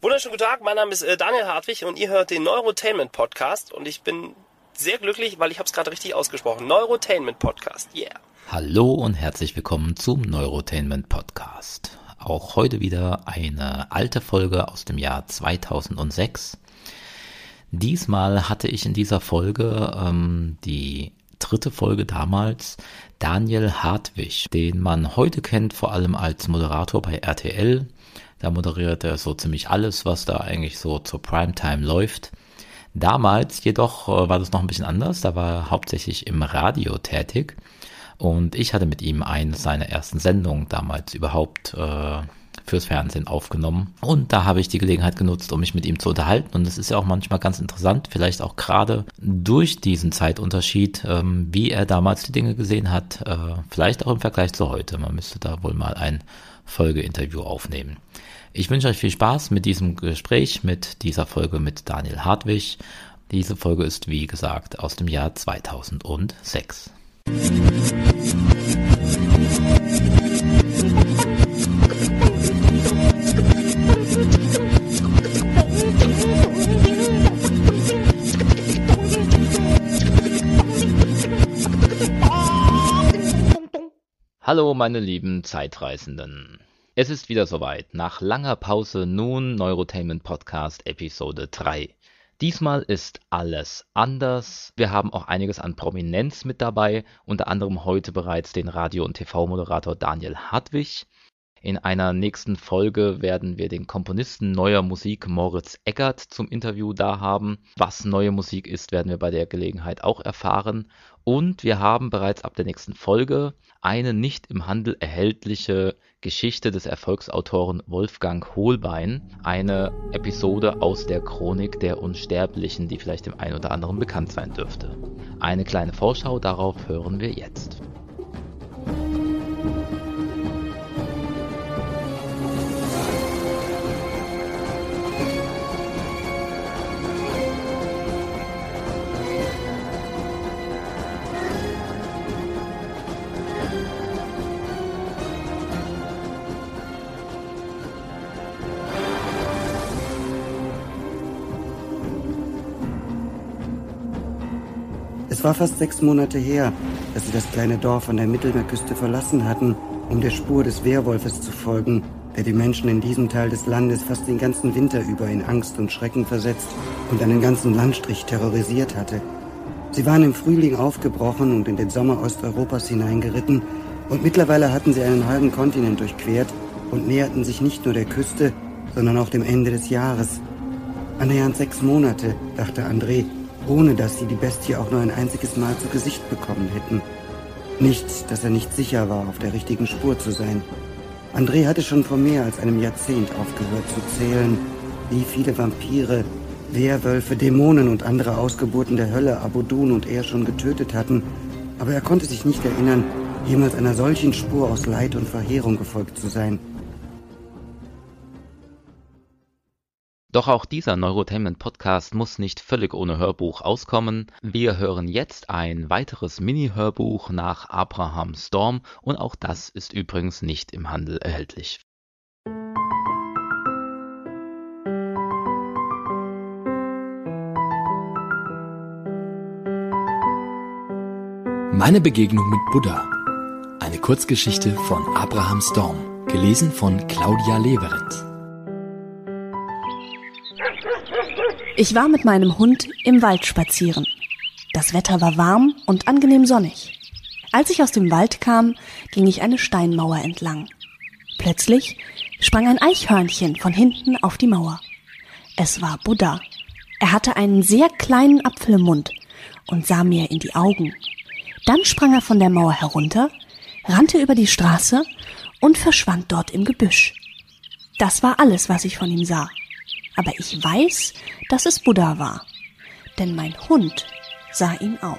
Wunderschönen guten Tag, mein Name ist äh, Daniel Hartwig und ihr hört den Neurotainment Podcast und ich bin sehr glücklich, weil ich habe es gerade richtig ausgesprochen. Neurotainment Podcast, yeah. Hallo und herzlich willkommen zum Neurotainment Podcast. Auch heute wieder eine alte Folge aus dem Jahr 2006. Diesmal hatte ich in dieser Folge ähm, die dritte Folge damals Daniel Hartwig, den man heute kennt vor allem als Moderator bei RTL da moderiert er so ziemlich alles, was da eigentlich so zur Primetime läuft. Damals jedoch äh, war das noch ein bisschen anders. Da war er hauptsächlich im Radio tätig. Und ich hatte mit ihm eine seiner ersten Sendungen damals überhaupt äh, fürs Fernsehen aufgenommen. Und da habe ich die Gelegenheit genutzt, um mich mit ihm zu unterhalten. Und es ist ja auch manchmal ganz interessant, vielleicht auch gerade durch diesen Zeitunterschied, ähm, wie er damals die Dinge gesehen hat. Äh, vielleicht auch im Vergleich zu heute. Man müsste da wohl mal ein Folgeinterview aufnehmen. Ich wünsche euch viel Spaß mit diesem Gespräch, mit dieser Folge mit Daniel Hartwig. Diese Folge ist, wie gesagt, aus dem Jahr 2006. Hallo meine lieben Zeitreisenden. Es ist wieder soweit. Nach langer Pause nun Neurotainment Podcast Episode 3. Diesmal ist alles anders. Wir haben auch einiges an Prominenz mit dabei, unter anderem heute bereits den Radio- und TV-Moderator Daniel Hartwig. In einer nächsten Folge werden wir den Komponisten neuer Musik Moritz Eggert zum Interview da haben. Was neue Musik ist, werden wir bei der Gelegenheit auch erfahren. Und wir haben bereits ab der nächsten Folge eine nicht im Handel erhältliche Geschichte des Erfolgsautoren Wolfgang Holbein, eine Episode aus der Chronik der Unsterblichen, die vielleicht dem einen oder anderen bekannt sein dürfte. Eine kleine Vorschau darauf hören wir jetzt. Es war fast sechs Monate her, dass sie das kleine Dorf an der Mittelmeerküste verlassen hatten, um der Spur des Wehrwolfes zu folgen, der die Menschen in diesem Teil des Landes fast den ganzen Winter über in Angst und Schrecken versetzt und einen ganzen Landstrich terrorisiert hatte. Sie waren im Frühling aufgebrochen und in den Sommer Osteuropas hineingeritten, und mittlerweile hatten sie einen halben Kontinent durchquert und näherten sich nicht nur der Küste, sondern auch dem Ende des Jahres. Annähernd sechs Monate, dachte André, ohne dass sie die Bestie auch nur ein einziges Mal zu Gesicht bekommen hätten. Nicht, dass er nicht sicher war, auf der richtigen Spur zu sein. André hatte schon vor mehr als einem Jahrzehnt aufgehört zu zählen, wie viele Vampire, Werwölfe, Dämonen und andere Ausgeburten der Hölle Abodun und er schon getötet hatten, aber er konnte sich nicht erinnern, jemals einer solchen Spur aus Leid und Verheerung gefolgt zu sein. Doch auch dieser Neurotainment-Podcast muss nicht völlig ohne Hörbuch auskommen. Wir hören jetzt ein weiteres Mini-Hörbuch nach Abraham Storm und auch das ist übrigens nicht im Handel erhältlich. Meine Begegnung mit Buddha. Eine Kurzgeschichte von Abraham Storm, gelesen von Claudia Leverenz. Ich war mit meinem Hund im Wald spazieren. Das Wetter war warm und angenehm sonnig. Als ich aus dem Wald kam, ging ich eine Steinmauer entlang. Plötzlich sprang ein Eichhörnchen von hinten auf die Mauer. Es war Buddha. Er hatte einen sehr kleinen Apfel im Mund und sah mir in die Augen. Dann sprang er von der Mauer herunter, rannte über die Straße und verschwand dort im Gebüsch. Das war alles, was ich von ihm sah aber ich weiß, dass es Buddha war, denn mein Hund sah ihn auch.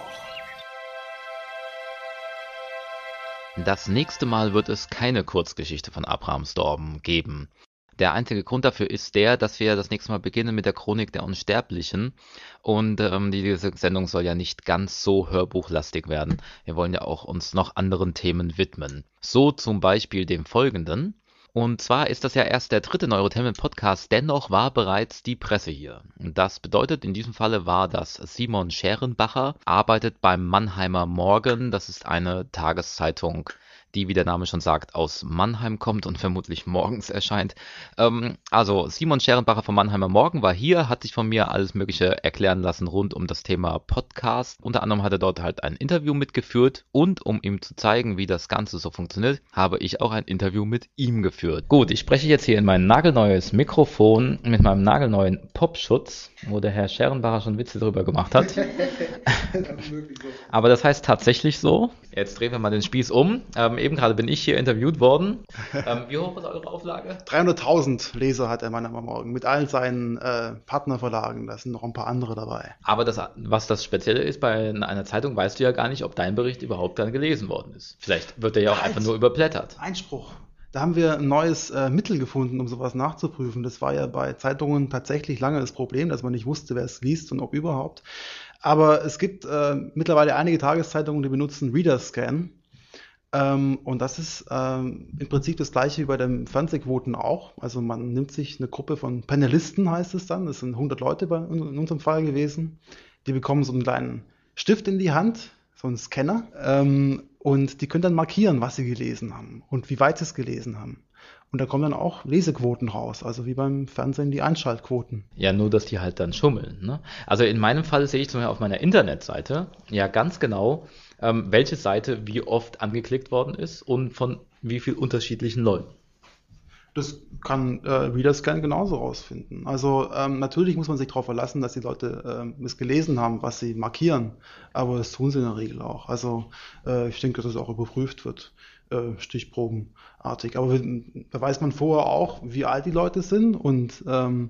Das nächste Mal wird es keine Kurzgeschichte von Abraham Storm geben. Der einzige Grund dafür ist der, dass wir das nächste Mal beginnen mit der Chronik der Unsterblichen. Und ähm, diese Sendung soll ja nicht ganz so hörbuchlastig werden. Wir wollen ja auch uns noch anderen Themen widmen. So zum Beispiel dem folgenden. Und zwar ist das ja erst der dritte Neurotainment Podcast, dennoch war bereits die Presse hier. Das bedeutet, in diesem Falle war das Simon Scherenbacher, arbeitet beim Mannheimer Morgen, das ist eine Tageszeitung die, wie der Name schon sagt, aus Mannheim kommt und vermutlich morgens erscheint. Ähm, also Simon Scherenbacher vom Mannheimer Morgen war hier, hat sich von mir alles Mögliche erklären lassen rund um das Thema Podcast. Unter anderem hat er dort halt ein Interview mitgeführt und um ihm zu zeigen, wie das Ganze so funktioniert, habe ich auch ein Interview mit ihm geführt. Gut, ich spreche jetzt hier in mein nagelneues Mikrofon mit meinem nagelneuen Popschutz, wo der Herr Scherenbacher schon Witze drüber gemacht hat. Aber das heißt tatsächlich so. Jetzt drehen wir mal den Spieß um. Ähm, eben gerade bin ich hier interviewt worden. Ähm, wie hoch ist eure Auflage? 300.000 Leser hat er Mann am Morgen mit allen seinen äh, Partnerverlagen. Da sind noch ein paar andere dabei. Aber das, was das Spezielle ist bei einer Zeitung, weißt du ja gar nicht, ob dein Bericht überhaupt dann gelesen worden ist. Vielleicht wird er ja auch einfach nur überblättert. Einspruch. Da haben wir ein neues äh, Mittel gefunden, um sowas nachzuprüfen. Das war ja bei Zeitungen tatsächlich lange das Problem, dass man nicht wusste, wer es liest und ob überhaupt. Aber es gibt äh, mittlerweile einige Tageszeitungen, die benutzen Reader-Scan. Ähm, und das ist ähm, im Prinzip das gleiche wie bei den Fernsehquoten auch. Also man nimmt sich eine Gruppe von Panelisten, heißt es dann. Das sind 100 Leute bei, in unserem Fall gewesen. Die bekommen so einen kleinen Stift in die Hand, so einen Scanner. Ähm, und die können dann markieren, was sie gelesen haben und wie weit sie es gelesen haben. Und da kommen dann auch Lesequoten raus, also wie beim Fernsehen die Einschaltquoten. Ja, nur, dass die halt dann schummeln. Ne? Also in meinem Fall sehe ich zum Beispiel auf meiner Internetseite ja ganz genau, ähm, welche Seite wie oft angeklickt worden ist und von wie viel unterschiedlichen Leuten. Das kann äh, Readerscan genauso rausfinden. Also ähm, natürlich muss man sich darauf verlassen, dass die Leute äh, es gelesen haben, was sie markieren, aber das tun sie in der Regel auch. Also äh, ich denke, dass es auch überprüft wird, äh, stichprobenartig. Aber da weiß man vorher auch, wie alt die Leute sind und ähm,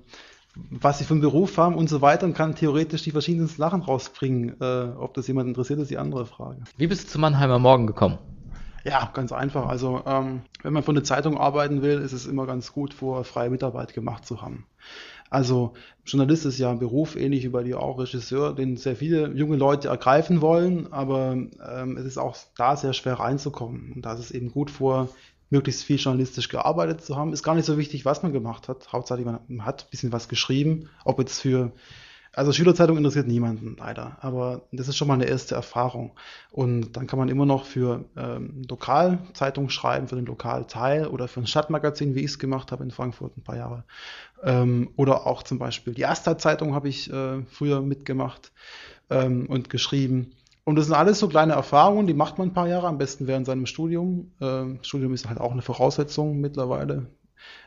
was sie für einen Beruf haben und so weiter und kann theoretisch die verschiedenen Sachen rausbringen. Äh, ob das jemand interessiert, ist die andere Frage. Wie bist du zu Mannheimer Morgen gekommen? Ja, ganz einfach. Also ähm, wenn man von der Zeitung arbeiten will, ist es immer ganz gut, vor freie Mitarbeit gemacht zu haben. Also Journalist ist ja ein Beruf, ähnlich wie bei dir auch Regisseur, den sehr viele junge Leute ergreifen wollen, aber ähm, es ist auch da sehr schwer reinzukommen. Und da ist es eben gut vor, möglichst viel journalistisch gearbeitet zu haben. Ist gar nicht so wichtig, was man gemacht hat. Hauptsächlich man hat ein bisschen was geschrieben, ob jetzt für also Schülerzeitung interessiert niemanden leider, aber das ist schon mal eine erste Erfahrung. Und dann kann man immer noch für ähm, Lokalzeitung schreiben, für den Lokalteil oder für ein Stadtmagazin, wie ich es gemacht habe in Frankfurt ein paar Jahre. Ähm, oder auch zum Beispiel die Asta-Zeitung habe ich äh, früher mitgemacht ähm, und geschrieben. Und das sind alles so kleine Erfahrungen, die macht man ein paar Jahre, am besten während seinem Studium. Ähm, Studium ist halt auch eine Voraussetzung mittlerweile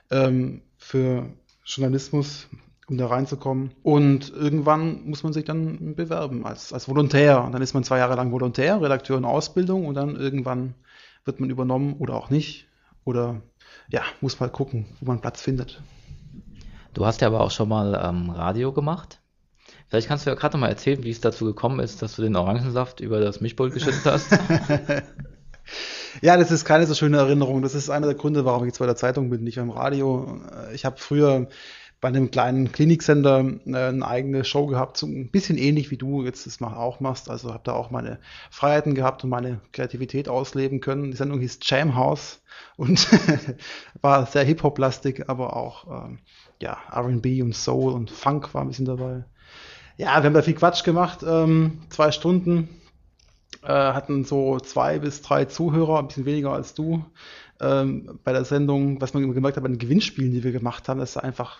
ähm, für Journalismus um da reinzukommen. Und irgendwann muss man sich dann bewerben als, als Volontär. Und dann ist man zwei Jahre lang Volontär, Redakteur in Ausbildung und dann irgendwann wird man übernommen oder auch nicht. Oder ja, muss mal gucken, wo man Platz findet. Du hast ja aber auch schon mal ähm, Radio gemacht. Vielleicht kannst du ja gerade mal erzählen, wie es dazu gekommen ist, dass du den Orangensaft über das Mischpult geschüttet hast. ja, das ist keine so schöne Erinnerung. Das ist einer der Gründe, warum ich jetzt bei der Zeitung bin, nicht am Radio. Ich habe früher bei einem kleinen Klinikcenter äh, eine eigene Show gehabt, so ein bisschen ähnlich wie du jetzt das auch machst. Also habe da auch meine Freiheiten gehabt und meine Kreativität ausleben können. Die Sendung hieß Jam House und war sehr Hip-Hop-lastig, aber auch ähm, ja, R&B und Soul und Funk war ein bisschen dabei. Ja, wir haben da viel Quatsch gemacht, ähm, zwei Stunden, äh, hatten so zwei bis drei Zuhörer, ein bisschen weniger als du ähm, bei der Sendung. Was man gemerkt hat bei den Gewinnspielen, die wir gemacht haben, dass einfach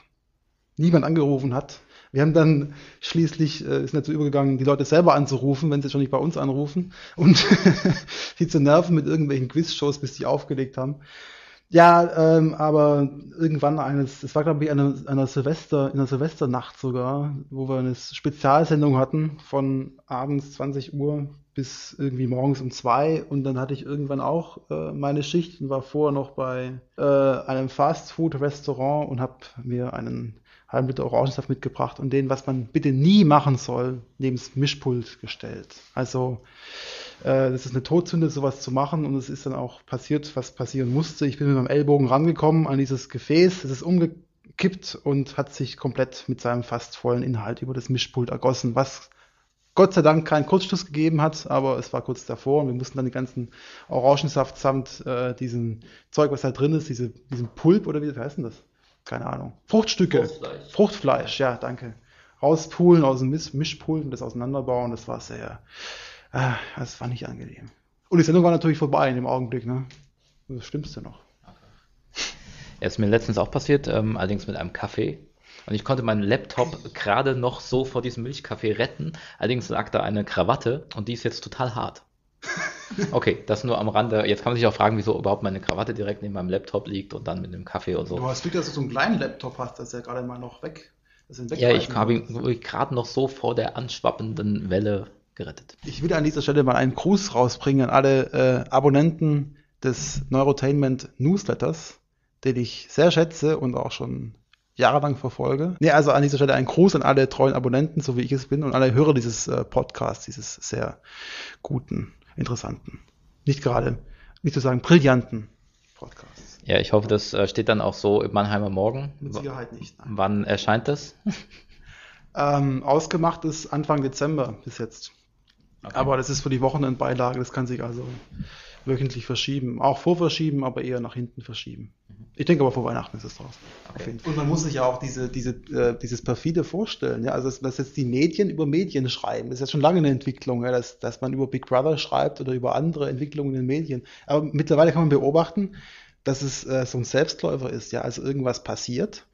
niemand angerufen hat. Wir haben dann schließlich, äh, ist dazu übergegangen, die Leute selber anzurufen, wenn sie schon nicht bei uns anrufen und sie zu nerven mit irgendwelchen Quizshows, bis die aufgelegt haben. Ja, ähm, aber irgendwann eines, es war glaube ich eine, eine Silvester, in einer Silvesternacht sogar, wo wir eine Spezialsendung hatten von abends 20 Uhr bis irgendwie morgens um zwei. Und dann hatte ich irgendwann auch äh, meine Schicht und war vorher noch bei äh, einem Fastfood-Restaurant und habe mir einen halben Liter Orangensaft mitgebracht und den, was man bitte nie machen soll, neben das Mischpult gestellt. Also äh, das ist eine Todsünde, sowas zu machen und es ist dann auch passiert, was passieren musste. Ich bin mit meinem Ellbogen rangekommen an dieses Gefäß, es ist umgekippt und hat sich komplett mit seinem fast vollen Inhalt über das Mischpult ergossen, was Gott sei Dank keinen Kurzschluss gegeben hat, aber es war kurz davor und wir mussten dann den ganzen Orangensaft samt äh, diesem Zeug, was da drin ist, diese, diesem Pulp oder wie heißt denn das? Keine Ahnung. Fruchtstücke. Fruchtfleisch. Fruchtfleisch, ja, danke. Rauspulen aus dem Misch Mischpult und das auseinanderbauen, das war sehr, äh, das war nicht angenehm. Und die Sendung war natürlich vorbei in dem Augenblick, ne? Das Schlimmste noch. Ja, ist mir letztens auch passiert, ähm, allerdings mit einem Kaffee. Und ich konnte meinen Laptop gerade noch so vor diesem Milchkaffee retten. Allerdings lag da eine Krawatte und die ist jetzt total hart. Okay, das nur am Rande. Jetzt kann man sich auch fragen, wieso überhaupt meine Krawatte direkt neben meinem Laptop liegt und dann mit dem Kaffee und so. Du hast Glück, dass du so einen kleinen Laptop hast, das ist ja gerade mal noch weg. Das sind Ja, ich habe ihn gerade noch so vor der anschwappenden Welle gerettet. Ich will an dieser Stelle mal einen Gruß rausbringen an alle äh, Abonnenten des Neurotainment Newsletters, den ich sehr schätze und auch schon jahrelang verfolge. Nee, also an dieser Stelle ein Gruß an alle treuen Abonnenten, so wie ich es bin, und alle Hörer dieses äh, Podcasts, dieses sehr guten, interessanten, nicht gerade, nicht zu sagen brillanten Podcasts. Ja, ich hoffe, das äh, steht dann auch so im Mannheimer Morgen. Mit Sicherheit nicht. Nein. wann erscheint das? Ähm, ausgemacht ist Anfang Dezember bis jetzt. Aber das ist für die Wochenendbeilage, das kann sich also wöchentlich verschieben. Auch vorverschieben, aber eher nach hinten verschieben. Ich denke aber vor Weihnachten ist es draußen. Fall. Und man muss sich ja auch diese, diese, äh, dieses perfide vorstellen. Ja? Also, dass, dass jetzt die Medien über Medien schreiben, das ist ja schon lange eine Entwicklung, ja? dass, dass man über Big Brother schreibt oder über andere Entwicklungen in den Medien. Aber mittlerweile kann man beobachten, dass es äh, so ein Selbstläufer ist. Ja? Also irgendwas passiert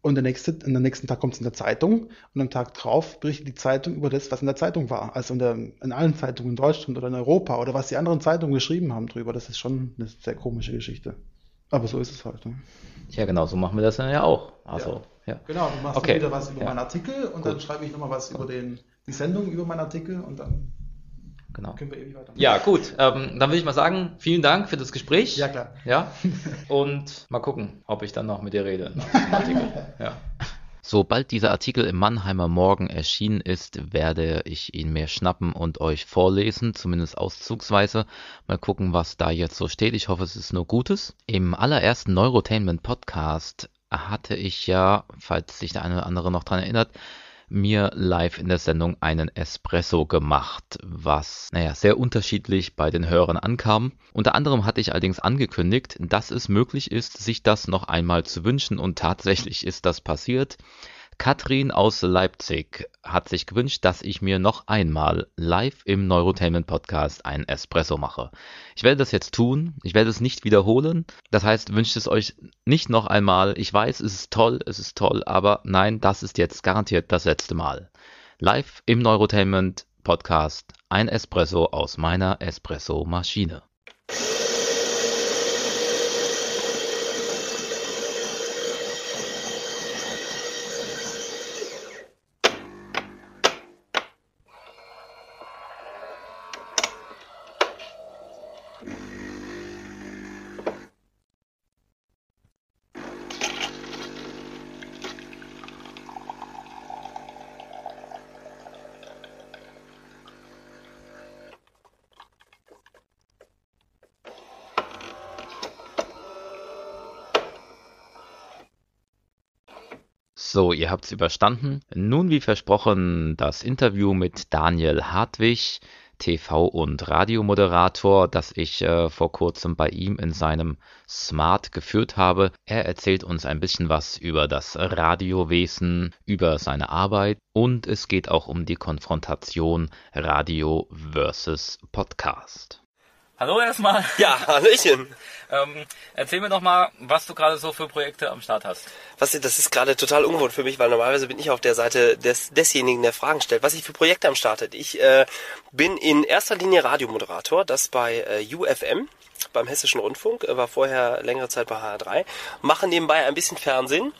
und der nächste, und am nächsten Tag kommt es in der Zeitung und am Tag drauf berichtet die Zeitung über das, was in der Zeitung war. Also in, der, in allen Zeitungen in Deutschland oder in Europa oder was die anderen Zeitungen geschrieben haben drüber. Das ist schon eine sehr komische Geschichte. Aber so ist es halt. Ne? Ja, genau, so machen wir das dann ja auch. Also, ja. Genau, du machst Okay. wieder was über Ja. meinen Artikel und dann schreibe ich nochmal was über den, die Sendung über meinen Artikel und dann genau. können wir ewig weiter. Ja, gut. Ähm, dann würde ich mal sagen, vielen Dank für das Gespräch. Ja, klar. Ja. Und mal gucken, ob ich dann noch mit dir rede. nach dem Artikel. Ja. Sobald dieser Artikel im Mannheimer Morgen erschienen ist, werde ich ihn mir schnappen und euch vorlesen, zumindest auszugsweise. Mal gucken, was da jetzt so steht. Ich hoffe, es ist nur Gutes. Im allerersten Neurotainment Podcast hatte ich ja, falls sich der eine oder andere noch dran erinnert, mir live in der Sendung einen Espresso gemacht, was, naja, sehr unterschiedlich bei den Hörern ankam. Unter anderem hatte ich allerdings angekündigt, dass es möglich ist, sich das noch einmal zu wünschen und tatsächlich ist das passiert. Katrin aus Leipzig hat sich gewünscht, dass ich mir noch einmal live im Neurotainment Podcast einen Espresso mache. Ich werde das jetzt tun. Ich werde es nicht wiederholen. Das heißt, wünscht es euch nicht noch einmal. Ich weiß, es ist toll, es ist toll, aber nein, das ist jetzt garantiert das letzte Mal. Live im Neurotainment Podcast ein Espresso aus meiner Espresso-Maschine. So, ihr habt's überstanden. Nun, wie versprochen, das Interview mit Daniel Hartwig, TV- und Radiomoderator, das ich äh, vor kurzem bei ihm in seinem Smart geführt habe. Er erzählt uns ein bisschen was über das Radiowesen, über seine Arbeit und es geht auch um die Konfrontation Radio versus Podcast. Hallo erstmal. Ja, Hallöchen. Ähm, erzähl mir doch mal, was du gerade so für Projekte am Start hast. Was, das ist gerade total ungewohnt für mich, weil normalerweise bin ich auf der Seite des, desjenigen, der Fragen stellt. Was ich für Projekte am Start habe. Ich äh, bin in erster Linie Radiomoderator, das bei äh, UFM, beim Hessischen Rundfunk, äh, war vorher längere Zeit bei HR3, mache nebenbei ein bisschen Fernsehen,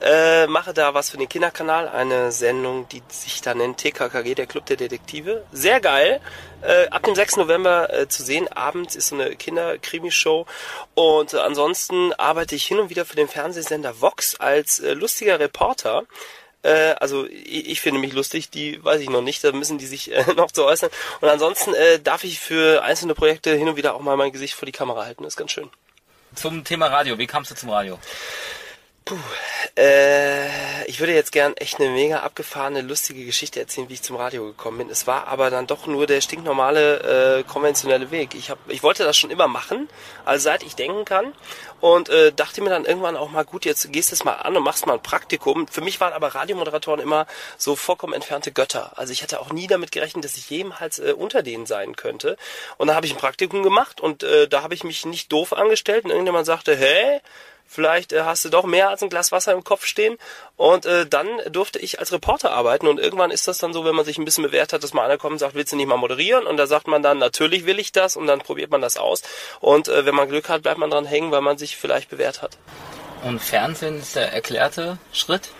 äh, mache da was für den Kinderkanal, eine Sendung, die sich da nennt TKKG, der Club der Detektive. Sehr geil. Äh, ab dem 6. November äh, zu sehen. Abends ist so eine Kinder-Krimi-Show. Und äh, ansonsten arbeite ich hin und wieder für den Fernsehsender Vox als äh, lustiger Reporter. Äh, also ich, finde mich lustig, die weiß ich noch nicht, da müssen die sich äh, noch zu äußern. Und ansonsten darf ich für einzelne Projekte hin und wieder auch mal mein Gesicht vor die Kamera halten. Das ist ganz schön. Zum Thema Radio, wie kamst du zum Radio? Äh, ich würde jetzt gern echt eine mega abgefahrene, lustige Geschichte erzählen, wie ich zum Radio gekommen bin. Es war aber dann doch nur der stinknormale, äh, konventionelle Weg. Ich, hab, ich wollte das schon immer machen, also seit ich denken kann. Und äh, dachte mir dann irgendwann auch mal, gut, jetzt gehst du es mal an und machst mal ein Praktikum. Für mich waren aber Radiomoderatoren immer so vollkommen entfernte Götter. Also ich hatte auch nie damit gerechnet, dass ich jemals äh, unter denen sein könnte. Und dann habe ich ein Praktikum gemacht und äh, da habe ich mich nicht doof angestellt und irgendjemand sagte, hä? Vielleicht äh, hast du doch mehr als ein Glas Wasser im Kopf stehen. Und äh, dann durfte ich als Reporter arbeiten. Und irgendwann ist das dann so, wenn man sich ein bisschen bewährt hat, dass mal einer kommt und sagt, willst du nicht mal moderieren? Und da sagt man dann, natürlich will ich das. Und dann probiert man das aus. Und äh, wenn man Glück hat, bleibt man dran hängen, weil man sich vielleicht bewährt hat. Und Fernsehen ist der erklärte Schritt?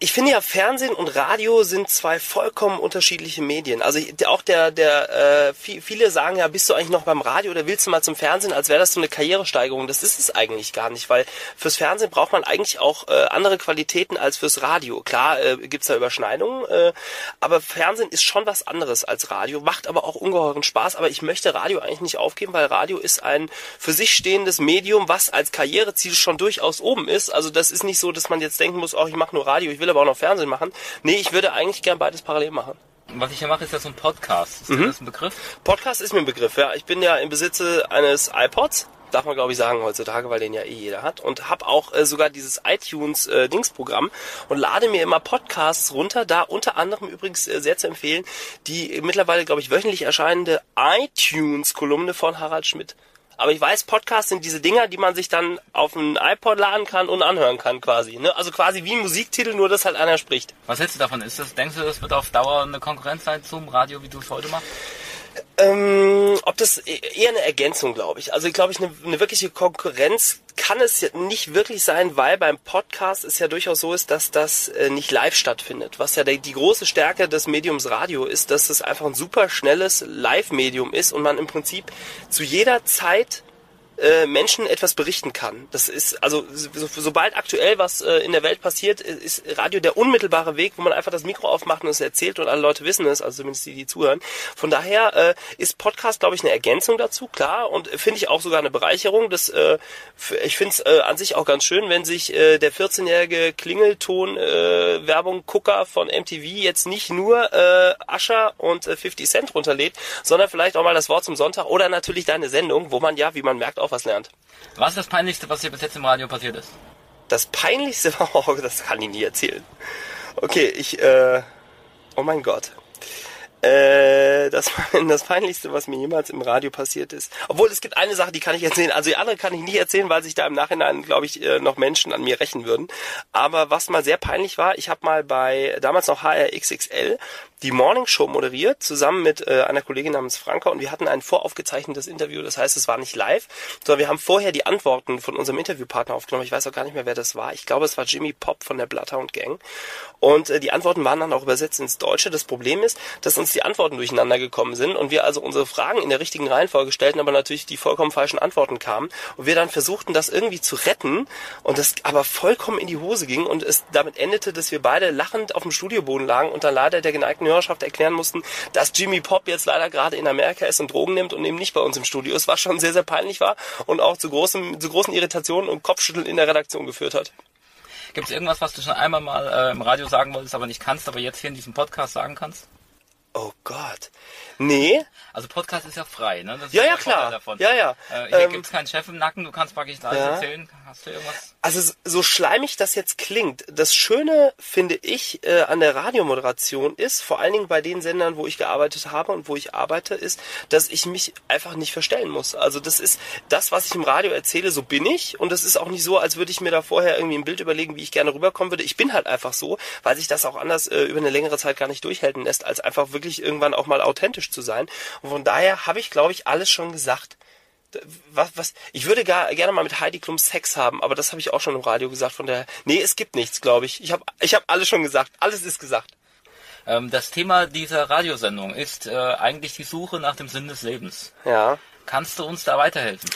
Ich finde ja Fernsehen und Radio sind zwei vollkommen unterschiedliche Medien. Also auch der der äh, viele sagen ja, bist du eigentlich noch beim Radio oder willst du mal zum Fernsehen, als wäre das so eine Karrieresteigerung. Das ist es eigentlich gar nicht, weil fürs Fernsehen braucht man eigentlich auch äh, andere Qualitäten als fürs Radio. Klar äh, gibt's da Überschneidungen, äh, aber Fernsehen ist schon was anderes als Radio, macht aber auch ungeheuren Spaß. Aber ich möchte Radio eigentlich nicht aufgeben, weil Radio ist ein für sich stehendes Medium, was als Karriereziel schon durchaus oben ist. Also das ist nicht so, dass man jetzt denken muss, oh, ich mache nur Radio, ich will will aber auch noch Fernsehen machen. Nee, ich würde eigentlich gern beides parallel machen. Was ich hier mache, ist ja so ein Podcast. Ist mhm. das ein Begriff? Podcast ist mir ein Begriff, ja. Ich bin ja im Besitze eines iPods. Darf man, glaube ich, sagen heutzutage, weil den ja eh jeder hat. Und habe auch äh, sogar dieses iTunes-Dingsprogramm äh, und lade mir immer Podcasts runter. Da unter anderem übrigens äh, sehr zu empfehlen die mittlerweile, glaube ich, wöchentlich erscheinende iTunes-Kolumne von Harald Schmidt. Aber ich weiß, Podcasts sind diese Dinger, die man sich dann auf ein iPod laden kann und anhören kann quasi. Ne? Also quasi wie ein Musiktitel, nur dass halt einer spricht. Was hältst du davon? Ist das, denkst du, das wird auf Dauer eine Konkurrenz sein zum Radio, wie du es heute machst? Ähm, ob das e-, eher eine Ergänzung, glaube ich. Also glaube ich, eine, eine wirkliche Konkurrenz kann es nicht wirklich sein, weil beim Podcast es ja durchaus so ist, dass das äh, nicht live stattfindet. Was ja die, die große Stärke des Mediums Radio ist, dass es einfach ein super schnelles Live-Medium ist und man im Prinzip zu jeder Zeit äh, Menschen etwas berichten kann. Das ist also so, sobald aktuell was äh, in der Welt passiert, ist Radio der unmittelbare Weg, wo man einfach das Mikro aufmacht und es erzählt und alle Leute wissen es, also zumindest die, die zuhören. Von daher äh, ist Podcast, glaube ich, eine Ergänzung dazu, klar, und finde ich auch sogar eine Bereicherung. Das, äh, ich finde es äh, an sich auch ganz schön, wenn sich äh, der 14-jährige Klingelton äh, von MTV jetzt nicht nur äh, Ascher und äh, 50 Cent runterlädt, sondern vielleicht auch mal das Wort zum Sonntag oder natürlich deine Sendung, wo man ja, wie man merkt, auch was lernt. Was ist das Peinlichste, was dir bis jetzt im Radio passiert ist? Das Peinlichste war, oh, das kann ich nie erzählen. Okay, ich, äh, oh mein Gott. Äh, das das Peinlichste, was mir jemals im Radio passiert ist. Obwohl, es gibt eine Sache, die kann ich erzählen. Also die andere kann ich nicht erzählen, weil sich da im Nachhinein, glaube ich, äh, noch Menschen an mir rächen würden. Aber was mal sehr peinlich war, ich habe mal bei damals noch HRXXL die Morning Show moderiert, zusammen mit äh, einer Kollegin namens Franka und wir hatten ein voraufgezeichnetes Interview, das heißt, es war nicht live, sondern wir haben vorher die Antworten von unserem Interviewpartner aufgenommen. Ich weiß auch gar nicht mehr, wer das war. Ich glaube, es war Jimmy Pop von der Bloodhound Gang. Und äh, die Antworten waren dann auch übersetzt ins Deutsche. Das Problem ist, dass uns die Antworten durcheinander gekommen sind und wir also unsere Fragen in der richtigen Reihenfolge stellten, aber natürlich die vollkommen falschen Antworten kamen und wir dann versuchten, das irgendwie zu retten und das aber vollkommen in die Hose ging und es damit endete, dass wir beide lachend auf dem Studioboden lagen und dann leider der geneigten Hörerschaft erklären mussten, dass Jimmy Pop jetzt leider gerade in Amerika ist und Drogen nimmt und eben nicht bei uns im Studio ist, was schon sehr, sehr peinlich war und auch zu, großen, zu großen Irritationen und Kopfschütteln in der Redaktion geführt hat. Gibt es irgendwas, was du schon einmal mal äh, im Radio sagen wolltest, aber nicht kannst, aber jetzt hier in diesem Podcast sagen kannst? Oh Gott. Nee. Also Podcast ist ja frei, ne? ja, ja, klar. Ja, ja. Äh, hier ähm, gibt's keinen Chef im Nacken, du kannst praktisch alles ja. erzählen. Hast du irgendwas? Also so schleimig das jetzt klingt, das Schöne finde ich äh, an der Radiomoderation ist, vor allen Dingen bei den Sendern, wo ich gearbeitet habe und wo ich arbeite, ist, dass ich mich einfach nicht verstellen muss. Also das ist das, was ich im Radio erzähle, so bin ich und das ist auch nicht so, als würde ich mir da vorher irgendwie ein Bild überlegen, wie ich gerne rüberkommen würde. Ich bin halt einfach so, weil sich das auch anders äh, über eine längere Zeit gar nicht durchhalten lässt, als einfach wirklich irgendwann auch mal authentisch zu sein. Und von daher habe ich, glaube ich, alles schon gesagt was, was, ich würde gar, gerne mal mit Heidi Klum Sex haben, aber das habe ich auch schon im Radio gesagt. Von der, nee, es gibt nichts, glaube ich. Ich habe, ich habe alles schon gesagt. Alles ist gesagt. Ähm, das Thema dieser Radiosendung ist äh, eigentlich die Suche nach dem Sinn des Lebens. Ja. Kannst du uns da weiterhelfen?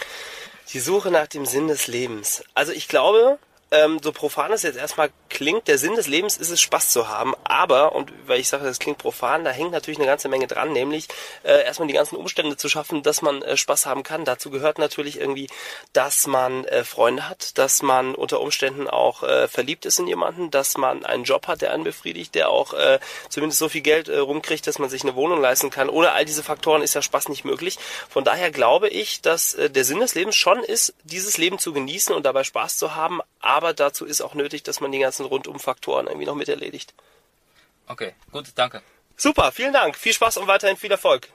Die Suche nach dem Sinn des Lebens. Also ich glaube, ähm, so profan es jetzt erstmal klingt, der Sinn des Lebens ist es, Spaß zu haben. Aber, und weil ich sage, das klingt profan, da hängt natürlich eine ganze Menge dran, nämlich äh, erstmal die ganzen Umstände zu schaffen, dass man äh, Spaß haben kann. Dazu gehört natürlich irgendwie, dass man äh, Freunde hat, dass man unter Umständen auch äh, verliebt ist in jemanden, dass man einen Job hat, der einen befriedigt, der auch äh, zumindest so viel Geld äh, rumkriegt, dass man sich eine Wohnung leisten kann. Ohne all diese Faktoren ist ja Spaß nicht möglich. Von daher glaube ich, dass äh, der Sinn des Lebens schon ist, dieses Leben zu genießen und dabei Spaß zu haben, aber dazu ist auch nötig, dass man die ganzen Rundumfaktoren irgendwie noch mit erledigt. Okay, gut, danke. Super, vielen Dank. Viel Spaß und weiterhin viel Erfolg.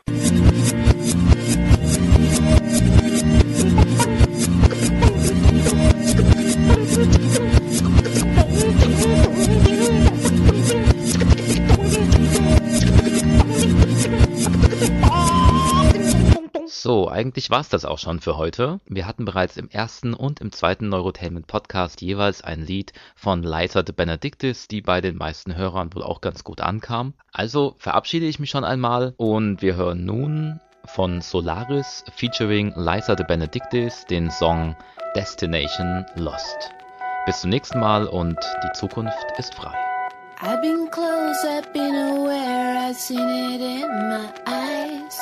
So, eigentlich war's das auch schon für heute. Wir hatten bereits im ersten und im zweiten Neurotainment Podcast jeweils ein Lied von Liza de Benedictis, die bei den meisten Hörern wohl auch ganz gut ankam. Also verabschiede ich mich schon einmal und wir hören nun von Solaris featuring Liza de Benedictis den Song Destination Lost. Bis zum nächsten Mal und die Zukunft ist frei. I've been close, I've been aware, I've seen it in my eyes.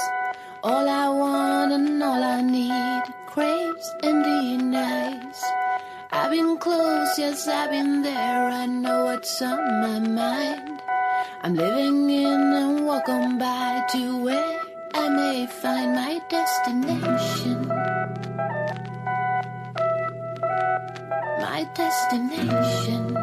All I want and all I need craves and denies. I've been close, yes, I've been there. I know what's on my mind. I'm living in and walking by to where I may find my destination. My destination.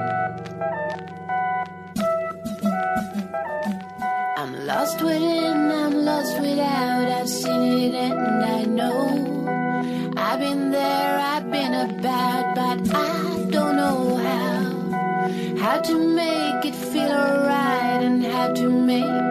Lost within, I'm lost without. I've seen it and I know. I've been there, I've been about, but I don't know how. How to make it feel alright and how to make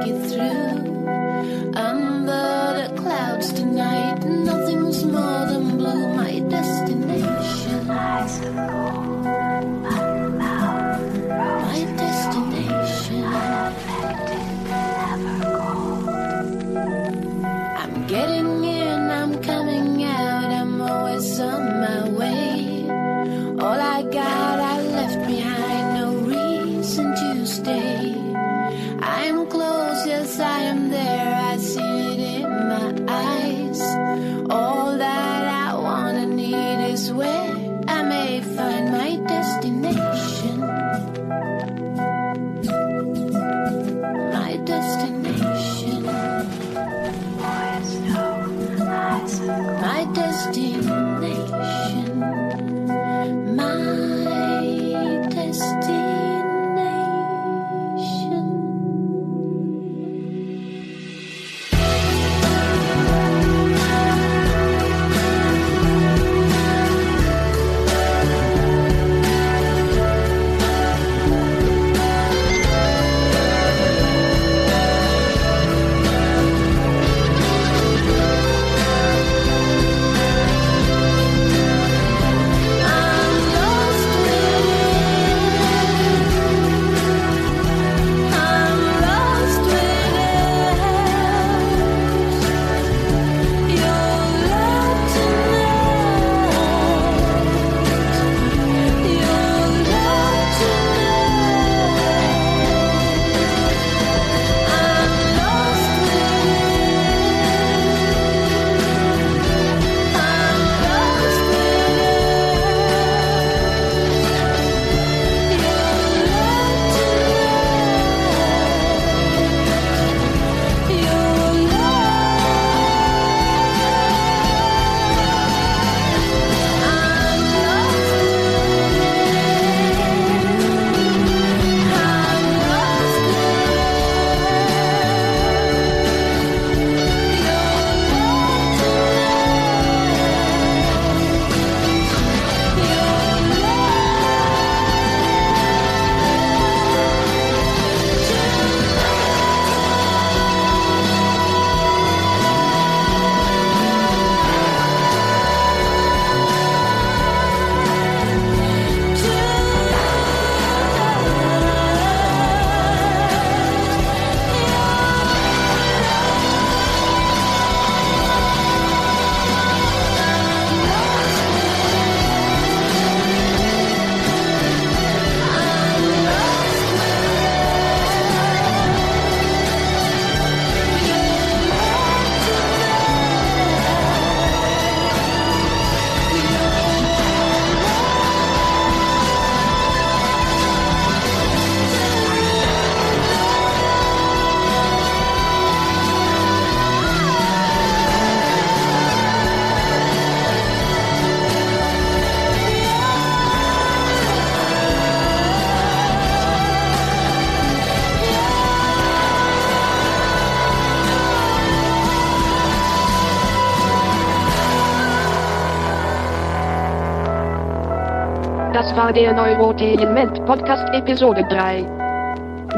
Das war der Neurotainment Podcast Episode 3.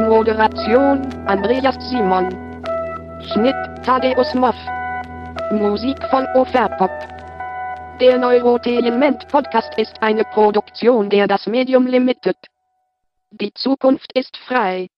Moderation Andreas Simon. Schnitt Thaddeus Moff. Musik von Overpop. Der Neurotainment Podcast ist eine Produktion der Das Medium Limited. Die Zukunft ist frei.